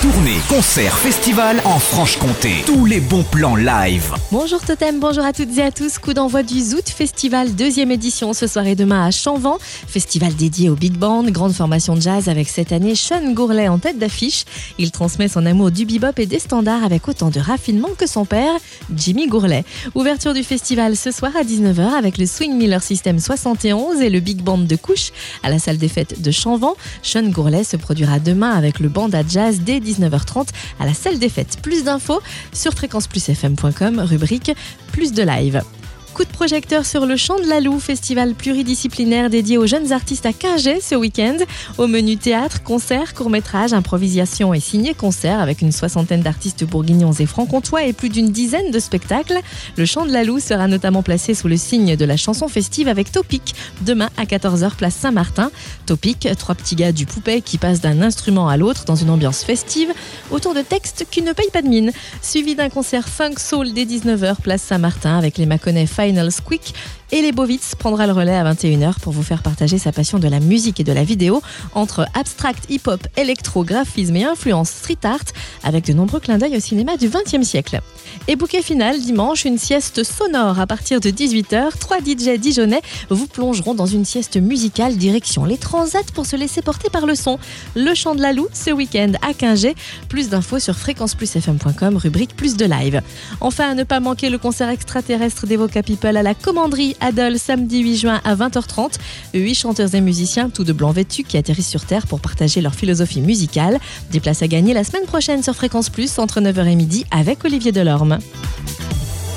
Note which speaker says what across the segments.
Speaker 1: Tournée, concert, festival en Franche-Comté. Tous les bons plans live.
Speaker 2: Bonjour Totem, bonjour à toutes et à tous. Coup d'envoi du Zoot Festival, deuxième édition ce soir et demain à Chanvan. Festival dédié au Big Band, grande formation de jazz avec cette année Sean Gourlet en tête d'affiche. Il transmet son amour du bebop et des standards avec autant de raffinement que son père, Jimmy Gourlet. Ouverture du festival ce soir à 19h avec le Swing Miller System 71 et le Big Band de couche à la salle des fêtes de Chanvan. Sean Gourlet se produira demain avec le band à jazz dès 19h30 à la salle des fêtes. Plus d'infos sur fréquenceplusfm.com, rubrique Plus de live. Coup de projecteur sur le Chant de la Loue, festival pluridisciplinaire dédié aux jeunes artistes à Quinget ce week-end. Au menu théâtre, concert, court-métrage, improvisation et signé-concert avec une soixantaine d'artistes bourguignons et franc-comtois et plus d'une dizaine de spectacles. Le Chant de la Loue sera notamment placé sous le signe de la chanson festive avec Topic, demain à 14h place Saint-Martin. Topic, trois petits gars du poupée qui passent d'un instrument à l'autre dans une ambiance festive autour de textes qui ne payent pas de mine. Suivi d'un concert funk soul dès 19h place Saint-Martin avec les Mâconnais Final Squeak et les Bovitz prendra le relais à 21h pour vous faire partager sa passion de la musique et de la vidéo entre abstract, hip-hop, électro, graphisme et influence street art avec de nombreux clins d'œil au cinéma du XXe siècle. Et bouquet final, dimanche, une sieste sonore à partir de 18h. Trois DJ dijonnais vous plongeront dans une sieste musicale direction les transats pour se laisser porter par le son. Le chant de la Loue ce week-end à 15G. Plus d'infos sur fréquenceplusfm.com, rubrique plus de live. Enfin, à ne pas manquer le concert extraterrestre d'Evoca People à la commanderie Adol samedi 8 juin à 20h30. Huit chanteurs et musiciens, tout de blanc vêtus, qui atterrissent sur Terre pour partager leur philosophie musicale. Des places à gagner la semaine prochaine sur Fréquence Plus entre 9h et midi avec Olivier Delorme.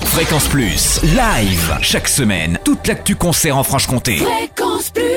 Speaker 1: Fréquence Plus. Live. Chaque semaine. Toute l'actu concert en Franche-Comté.
Speaker 3: Fréquence Plus